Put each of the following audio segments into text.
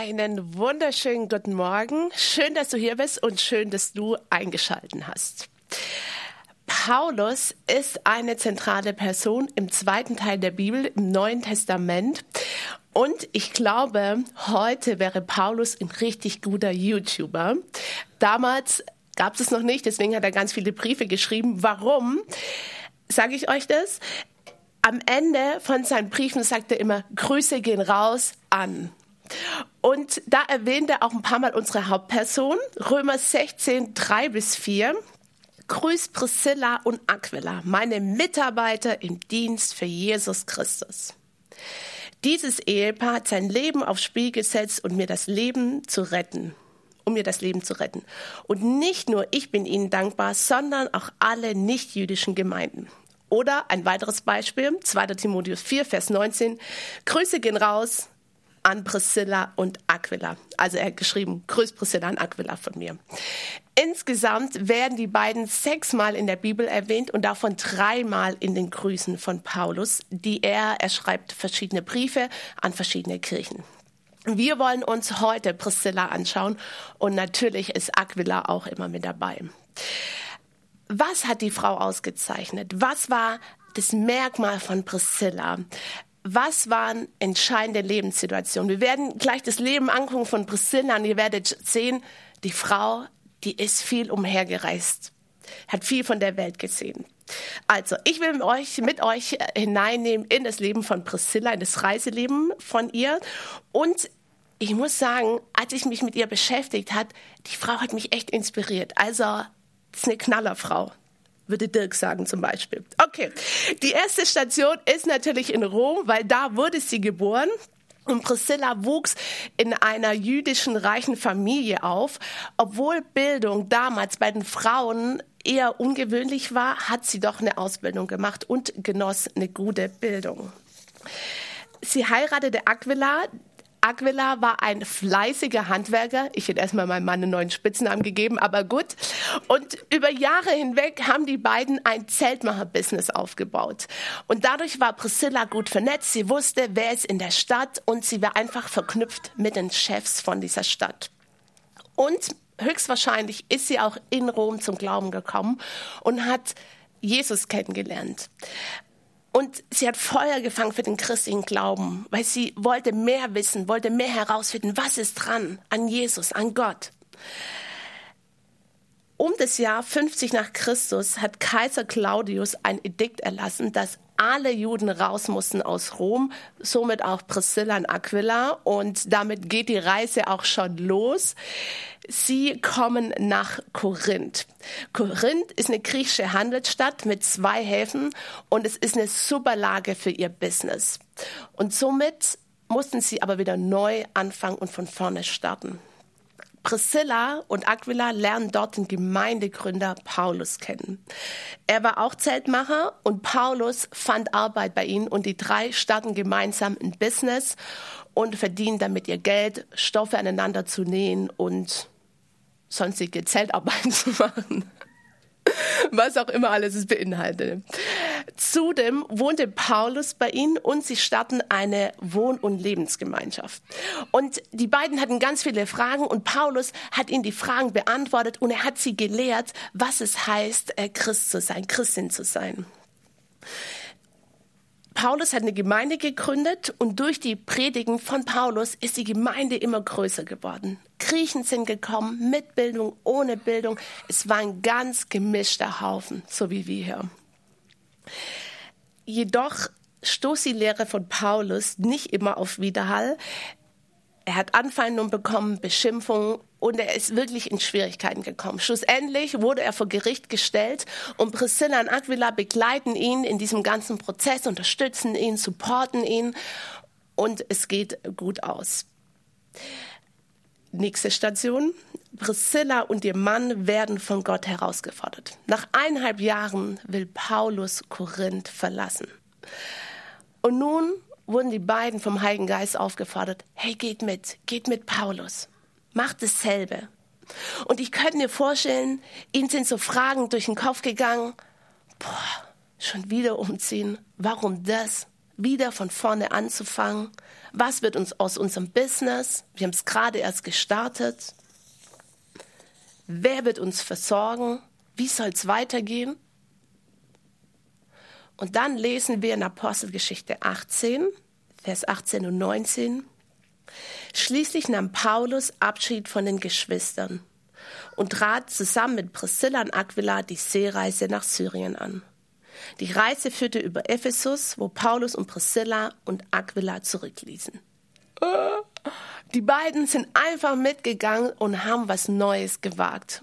Einen wunderschönen guten Morgen. Schön, dass du hier bist und schön, dass du eingeschalten hast. Paulus ist eine zentrale Person im zweiten Teil der Bibel, im Neuen Testament. Und ich glaube, heute wäre Paulus ein richtig guter YouTuber. Damals gab es es noch nicht, deswegen hat er ganz viele Briefe geschrieben. Warum sage ich euch das? Am Ende von seinen Briefen sagt er immer, Grüße gehen raus an. Und da erwähnt er auch ein paar Mal unsere Hauptperson, Römer 16, 3 bis 4. Grüß Priscilla und Aquila, meine Mitarbeiter im Dienst für Jesus Christus. Dieses Ehepaar hat sein Leben aufs Spiel gesetzt und mir das Leben zu retten, um mir das Leben zu retten. Und nicht nur ich bin ihnen dankbar, sondern auch alle nichtjüdischen Gemeinden. Oder ein weiteres Beispiel, 2. Timotheus 4, Vers 19. Grüße gehen raus an Priscilla und Aquila. Also er hat geschrieben, grüß Priscilla und Aquila von mir. Insgesamt werden die beiden sechsmal in der Bibel erwähnt und davon dreimal in den Grüßen von Paulus, die er, er schreibt verschiedene Briefe an verschiedene Kirchen. Wir wollen uns heute Priscilla anschauen und natürlich ist Aquila auch immer mit dabei. Was hat die Frau ausgezeichnet? Was war das Merkmal von Priscilla? Was waren entscheidende Lebenssituationen. Wir werden gleich das Leben angucken von Priscilla und ihr werdet sehen, die Frau, die ist viel umhergereist, hat viel von der Welt gesehen. Also, ich will mit euch, mit euch hineinnehmen in das Leben von Priscilla, in das Reiseleben von ihr. Und ich muss sagen, als ich mich mit ihr beschäftigt hat, die Frau hat mich echt inspiriert. Also, ist eine Knallerfrau würde Dirk sagen zum Beispiel. Okay, die erste Station ist natürlich in Rom, weil da wurde sie geboren. Und Priscilla wuchs in einer jüdischen reichen Familie auf. Obwohl Bildung damals bei den Frauen eher ungewöhnlich war, hat sie doch eine Ausbildung gemacht und genoss eine gute Bildung. Sie heiratete Aquila, Aquila war ein fleißiger Handwerker. Ich hätte erstmal meinem Mann einen neuen Spitznamen gegeben, aber gut. Und über Jahre hinweg haben die beiden ein Zeltmacher-Business aufgebaut. Und dadurch war Priscilla gut vernetzt. Sie wusste, wer ist in der Stadt und sie war einfach verknüpft mit den Chefs von dieser Stadt. Und höchstwahrscheinlich ist sie auch in Rom zum Glauben gekommen und hat Jesus kennengelernt. Und sie hat Feuer gefangen für den christlichen Glauben, weil sie wollte mehr wissen, wollte mehr herausfinden, was ist dran an Jesus, an Gott. Um das Jahr 50 nach Christus hat Kaiser Claudius ein Edikt erlassen, dass alle Juden raus mussten aus Rom, somit auch Priscilla und Aquila. Und damit geht die Reise auch schon los. Sie kommen nach Korinth. Korinth ist eine griechische Handelsstadt mit zwei Häfen und es ist eine super Lage für ihr Business. Und somit mussten sie aber wieder neu anfangen und von vorne starten. Priscilla und Aquila lernen dort den Gemeindegründer Paulus kennen. Er war auch Zeltmacher und Paulus fand Arbeit bei ihnen und die drei starten gemeinsam ein Business und verdienen damit ihr Geld, Stoffe aneinander zu nähen und sonstige Zeltarbeiten zu machen was auch immer alles es beinhaltet. Zudem wohnte Paulus bei ihnen und sie starten eine Wohn- und Lebensgemeinschaft. Und die beiden hatten ganz viele Fragen und Paulus hat ihnen die Fragen beantwortet und er hat sie gelehrt, was es heißt, äh, Christ zu sein, Christin zu sein. Paulus hat eine Gemeinde gegründet und durch die Predigen von Paulus ist die Gemeinde immer größer geworden. Griechen sind gekommen, mit Bildung, ohne Bildung. Es war ein ganz gemischter Haufen, so wie wir hier. Jedoch stoß die Lehre von Paulus nicht immer auf Widerhall. Er hat Anfeindungen bekommen, Beschimpfungen und er ist wirklich in Schwierigkeiten gekommen. Schlussendlich wurde er vor Gericht gestellt und Priscilla und Aquila begleiten ihn in diesem ganzen Prozess, unterstützen ihn, supporten ihn und es geht gut aus. Nächste Station. Priscilla und ihr Mann werden von Gott herausgefordert. Nach eineinhalb Jahren will Paulus Korinth verlassen. Und nun wurden die beiden vom Heiligen Geist aufgefordert, hey, geht mit, geht mit Paulus, macht dasselbe. Und ich könnte mir vorstellen, ihnen sind so Fragen durch den Kopf gegangen, boah, schon wieder umziehen, warum das? Wieder von vorne anzufangen. Was wird uns aus unserem Business? Wir haben es gerade erst gestartet. Wer wird uns versorgen? Wie soll es weitergehen? Und dann lesen wir in Apostelgeschichte 18, Vers 18 und 19. Schließlich nahm Paulus Abschied von den Geschwistern und trat zusammen mit Priscilla und Aquila die Seereise nach Syrien an. Die Reise führte über Ephesus, wo Paulus und Priscilla und Aquila zurückließen. Die beiden sind einfach mitgegangen und haben was Neues gewagt.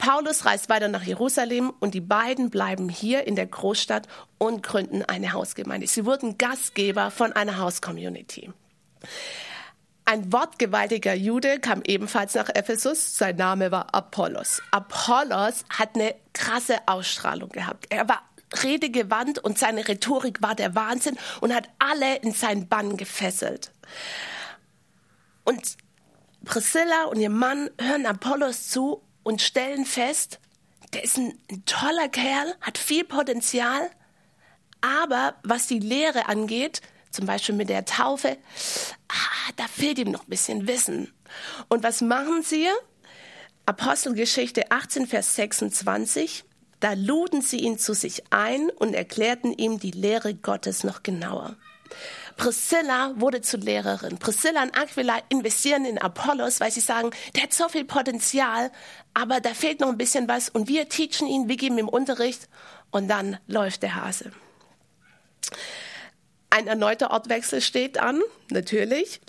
Paulus reist weiter nach Jerusalem und die beiden bleiben hier in der Großstadt und gründen eine Hausgemeinde. Sie wurden Gastgeber von einer Hauscommunity. Ein wortgewaltiger Jude kam ebenfalls nach Ephesus. Sein Name war Apollos. Apollos hat eine krasse Ausstrahlung gehabt. Er war redegewandt und seine Rhetorik war der Wahnsinn und hat alle in seinen Bann gefesselt. Und Priscilla und ihr Mann hören Apollos zu und stellen fest, der ist ein, toller Kerl, hat viel Potenzial, aber was die Lehre angeht, zum Beispiel mit der Taufe, ah, da fehlt ihm noch ein bisschen Wissen. Und was machen sie? Apostelgeschichte 18, Vers 26. Da luden sie ihn zu sich ein und erklärten ihm die Lehre Gottes noch genauer. Priscilla wurde zur Lehrerin. Priscilla und Aquila investieren in Apollos, weil sie sagen, der hat so viel Potenzial, aber da fehlt noch ein bisschen was und wir teachen ihn, wir geben ihm Unterricht und dann läuft der Hase. Ein erneuter Ortwechsel steht an, natürlich.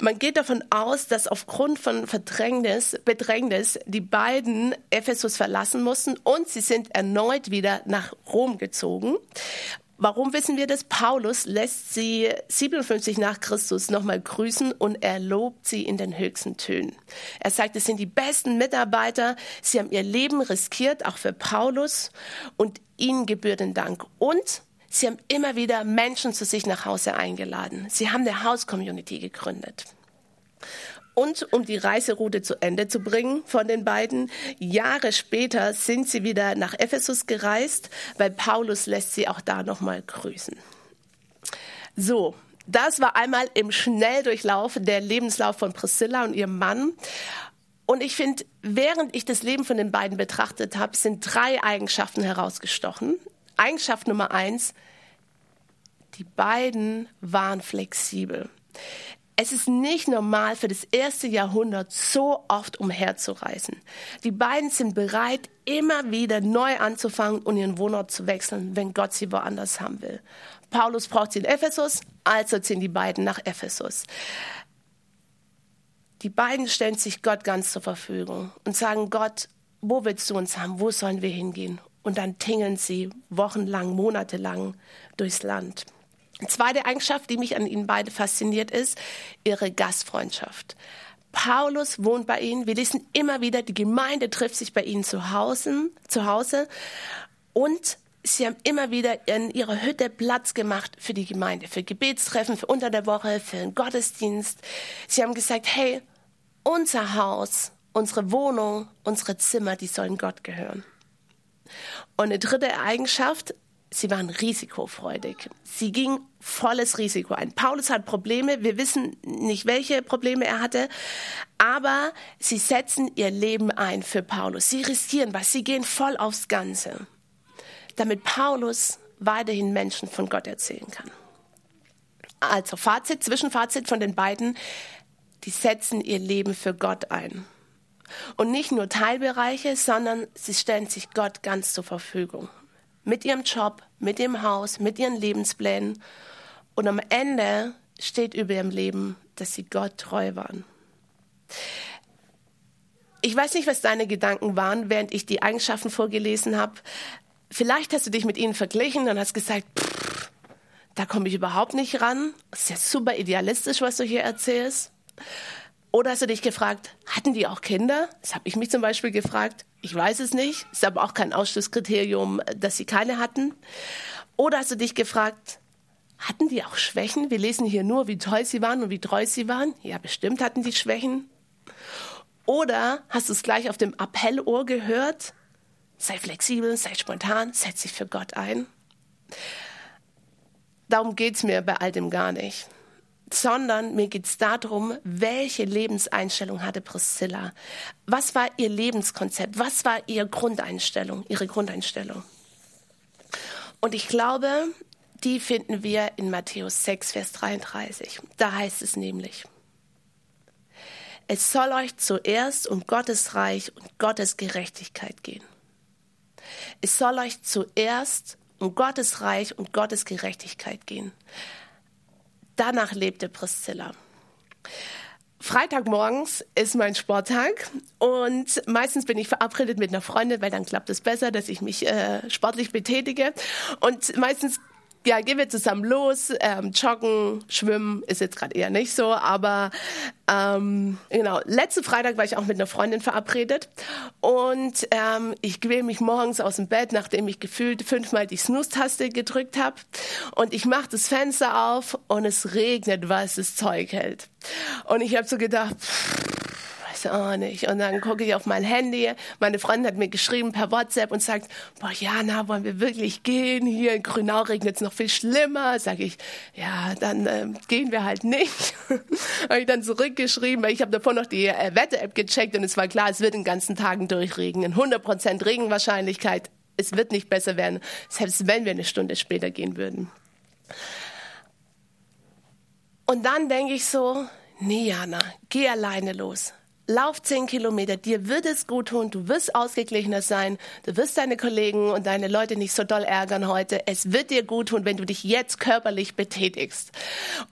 Man geht davon aus, dass aufgrund von Verdrängnis, Bedrängnis die beiden Ephesus verlassen mussten und sie sind erneut wieder nach Rom gezogen. Warum wissen wir das? Paulus lässt sie 57 nach Christus nochmal grüßen und er lobt sie in den höchsten Tönen. Er sagt, es sind die besten Mitarbeiter. Sie haben ihr Leben riskiert, auch für Paulus. Und ihnen gebührt den Dank. Und sie haben immer wieder Menschen zu sich nach Hause eingeladen. Sie haben eine House-Community gegründet. Und um die Reiseroute zu Ende zu bringen von den beiden, Jahre später sind sie wieder nach Ephesus gereist, weil Paulus lässt sie auch da nochmal grüßen. So, das war einmal im Schnelldurchlauf der Lebenslauf von Priscilla und ihrem Mann. Und ich finde, während ich das Leben von den beiden betrachtet habe, sind drei Eigenschaften herausgestochen. Eigenschaft Nummer eins, die beiden waren flexibel. Es ist nicht normal für das erste Jahrhundert so oft umherzureisen. Die beiden sind bereit, immer wieder neu anzufangen und ihren Wohnort zu wechseln, wenn Gott sie woanders haben will. Paulus braucht sie in Ephesus, also ziehen die beiden nach Ephesus. Die beiden stellen sich Gott ganz zur Verfügung und sagen, Gott, wo willst du uns haben? Wo sollen wir hingehen? Und dann tingeln sie wochenlang, monatelang durchs Land. Zweite Eigenschaft, die mich an ihnen beide fasziniert, ist ihre Gastfreundschaft. Paulus wohnt bei ihnen. Wir lesen immer wieder, die Gemeinde trifft sich bei ihnen zu Hause, zu Hause. Und sie haben immer wieder in ihrer Hütte Platz gemacht für die Gemeinde, für Gebetstreffen, für unter der Woche, für den Gottesdienst. Sie haben gesagt, hey, unser Haus, unsere Wohnung, unsere Zimmer, die sollen Gott gehören. Und eine dritte Eigenschaft, sie waren risikofreudig. Sie ging volles Risiko ein. Paulus hat Probleme, wir wissen nicht, welche Probleme er hatte, aber sie setzen ihr Leben ein für Paulus. Sie riskieren was, sie gehen voll aufs Ganze, damit Paulus weiterhin Menschen von Gott erzählen kann. Also Fazit, Zwischenfazit von den beiden, die setzen ihr Leben für Gott ein. Und nicht nur Teilbereiche, sondern sie stellen sich Gott ganz zur Verfügung mit ihrem Job, mit dem Haus, mit ihren Lebensplänen. Und am Ende steht über ihrem Leben, dass sie Gott treu waren. Ich weiß nicht, was deine Gedanken waren, während ich die Eigenschaften vorgelesen habe. Vielleicht hast du dich mit ihnen verglichen und hast gesagt, pff, da komme ich überhaupt nicht ran. Das ist ja super idealistisch, was du hier erzählst. Oder hast du dich gefragt, hatten die auch Kinder? Das habe ich mich zum Beispiel gefragt. Ich weiß es nicht. Ist aber auch kein Ausschlusskriterium, dass sie keine hatten. Oder hast du dich gefragt, hatten die auch Schwächen? Wir lesen hier nur, wie toll sie waren und wie treu sie waren. Ja, bestimmt hatten die Schwächen. Oder hast du es gleich auf dem Appellohr gehört? Sei flexibel, sei spontan, setz dich für Gott ein. Darum geht es mir bei all dem gar nicht. Sondern mir geht es darum, welche Lebenseinstellung hatte Priscilla? Was war ihr Lebenskonzept? Was war ihre Grundeinstellung? Ihre Grundeinstellung? Und ich glaube, die finden wir in Matthäus 6, Vers 33. Da heißt es nämlich, es soll euch zuerst um Gottes Reich und Gottes Gerechtigkeit gehen. Es soll euch zuerst um Gottes Reich und Gottes Gerechtigkeit gehen. Danach lebte Priscilla. Freitagmorgens ist mein Sporttag und meistens bin ich verabredet mit einer Freundin, weil dann klappt es besser, dass ich mich äh, sportlich betätige. Und meistens ja, gehen wir zusammen los. Ähm, joggen, schwimmen ist jetzt gerade eher nicht so, aber ähm, genau. Letzten Freitag war ich auch mit einer Freundin verabredet und ähm, ich quäle mich morgens aus dem Bett, nachdem ich gefühlt fünfmal die Snooze-Taste gedrückt habe und ich mache das Fenster auf und es regnet, was das Zeug hält. Und ich habe so gedacht, pff, auch nicht. Und dann gucke ich auf mein Handy. Meine Freundin hat mir geschrieben per WhatsApp und sagt, boah, Jana, wollen wir wirklich gehen? Hier in Grünau regnet es noch viel schlimmer. Sag ich, ja, dann äh, gehen wir halt nicht. habe ich dann zurückgeschrieben, weil ich habe davor noch die äh, Wetter-App gecheckt und es war klar, es wird den ganzen Tagen durchregnen. 100% Regenwahrscheinlichkeit. Es wird nicht besser werden, selbst wenn wir eine Stunde später gehen würden. Und dann denke ich so, nee, Jana, geh alleine los lauf zehn Kilometer, dir wird es gut tun, du wirst ausgeglichener sein, du wirst deine Kollegen und deine Leute nicht so doll ärgern heute. Es wird dir gut tun, wenn du dich jetzt körperlich betätigst.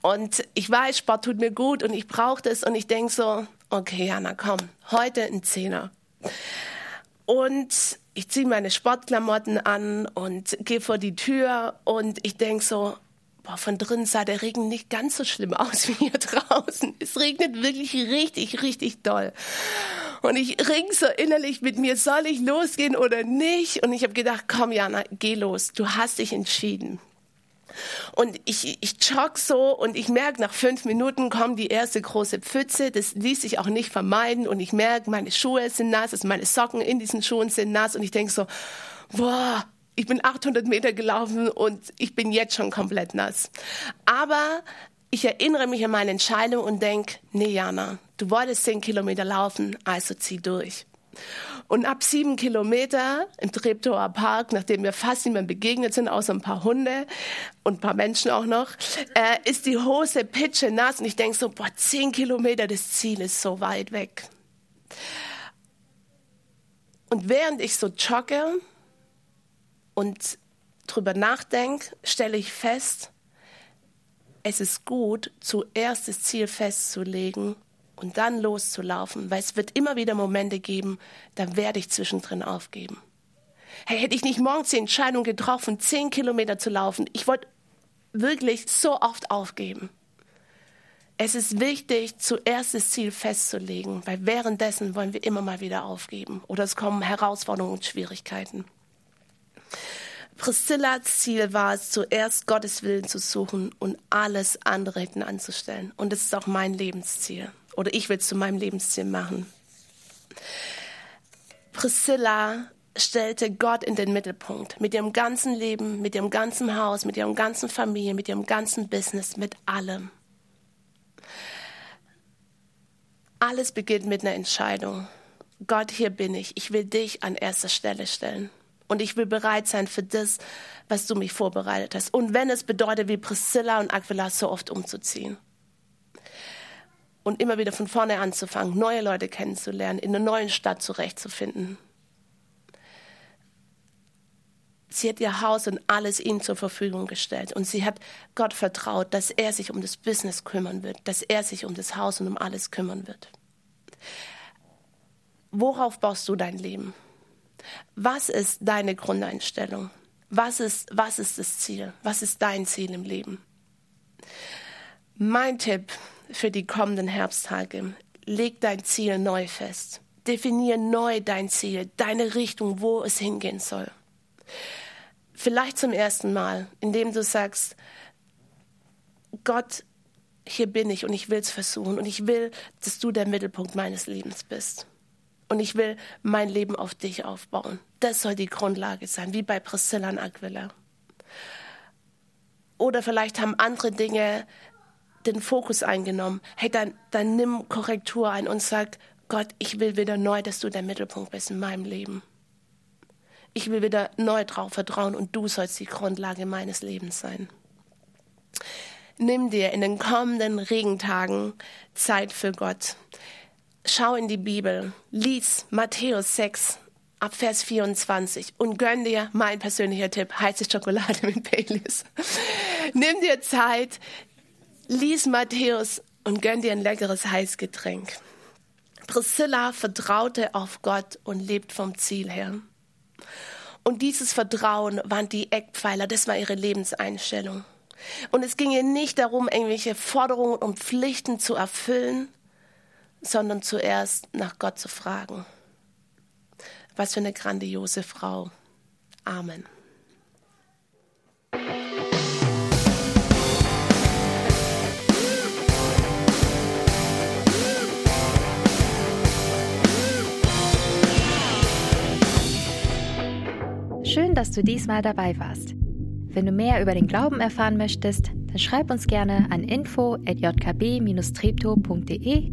Und ich weiß, Sport tut mir gut und ich brauche das und ich denk so, okay, Jana, komm, heute ein Zehner. Und ich ziehe meine Sportklamotten an und gehe vor die Tür und ich denk so, boah, von drinnen sah der Regen nicht ganz so schlimm aus wie hier draußen. Es regnet wirklich richtig, richtig doll. Und ich ring so innerlich mit mir, soll ich losgehen oder nicht? Und ich habe gedacht, komm Jana, geh los. Du hast dich entschieden. Und ich, ich jogge so und ich merke, nach fünf Minuten kommt die erste große Pfütze. Das ließ sich auch nicht vermeiden. Und ich merke, meine Schuhe sind nass, also meine Socken in diesen Schuhen sind nass. Und ich denke so, boah, ich bin 800 Meter gelaufen und ich bin jetzt schon komplett nass. Aber ich erinnere mich an meine Entscheidung und denke, nee, Jana, du wolltest 10 Kilometer laufen, also zieh durch. Und ab sieben Kilometer im Treptower Park, nachdem wir fast niemand begegnet sind, außer ein paar Hunde und ein paar Menschen auch noch, äh, ist die Hose pitche nass und ich denke so, boah, zehn Kilometer, das Ziel ist so weit weg. Und während ich so jogge, und drüber nachdenke, stelle ich fest, es ist gut, zuerst das Ziel festzulegen und dann loszulaufen, weil es wird immer wieder Momente geben, da werde ich zwischendrin aufgeben. Hey, hätte ich nicht morgens die Entscheidung getroffen, zehn Kilometer zu laufen, ich wollte wirklich so oft aufgeben. Es ist wichtig, zuerst das Ziel festzulegen, weil währenddessen wollen wir immer mal wieder aufgeben oder es kommen Herausforderungen und Schwierigkeiten. Priscillas Ziel war es, zuerst Gottes Willen zu suchen und alles andere hinten anzustellen. Und das ist auch mein Lebensziel. Oder ich will es zu meinem Lebensziel machen. Priscilla stellte Gott in den Mittelpunkt. Mit ihrem ganzen Leben, mit ihrem ganzen Haus, mit ihrem ganzen Familie, mit ihrem ganzen Business, mit allem. Alles beginnt mit einer Entscheidung. Gott, hier bin ich. Ich will dich an erster Stelle stellen. Und ich will bereit sein für das, was du mich vorbereitet hast. Und wenn es bedeutet, wie Priscilla und Aquila so oft umzuziehen. Und immer wieder von vorne anzufangen, neue Leute kennenzulernen, in einer neuen Stadt zurechtzufinden. Sie hat ihr Haus und alles ihm zur Verfügung gestellt. Und sie hat Gott vertraut, dass er sich um das Business kümmern wird, dass er sich um das Haus und um alles kümmern wird. Worauf baust du dein Leben? Was ist deine Grundeinstellung? Was ist, was ist das Ziel? Was ist dein Ziel im Leben? Mein Tipp für die kommenden Herbsttage, leg dein Ziel neu fest. Definier neu dein Ziel, deine Richtung, wo es hingehen soll. Vielleicht zum ersten Mal, indem du sagst, Gott, hier bin ich und ich will es versuchen und ich will, dass du der Mittelpunkt meines Lebens bist. Und ich will mein Leben auf dich aufbauen. Das soll die Grundlage sein, wie bei Priscilla und Aquila. Oder vielleicht haben andere Dinge den Fokus eingenommen. Hey, dann, dann nimm Korrektur ein und sag, Gott, ich will wieder neu, dass du der Mittelpunkt bist in meinem Leben. Ich will wieder neu drauf vertrauen und du sollst die Grundlage meines Lebens sein. Nimm dir in den kommenden Regentagen Zeit für Gott. Schau in die Bibel, lies Matthäus 6 ab Vers 24 und gönn dir mein persönlicher Tipp, heiße Schokolade mit Baileys. Nimm dir Zeit, lies Matthäus und gönn dir ein leckeres Heißgetränk. Priscilla vertraute auf Gott und lebt vom Ziel her. Und dieses Vertrauen waren die Eckpfeiler, das war ihre Lebenseinstellung. Und es ging ihr nicht darum, irgendwelche Forderungen und Pflichten zu erfüllen, sondern zuerst nach Gott zu fragen. Was für eine grandiose Frau. Amen. Schön, dass du diesmal dabei warst. Wenn du mehr über den Glauben erfahren möchtest, dann schreib uns gerne an info@jkb-treptow.de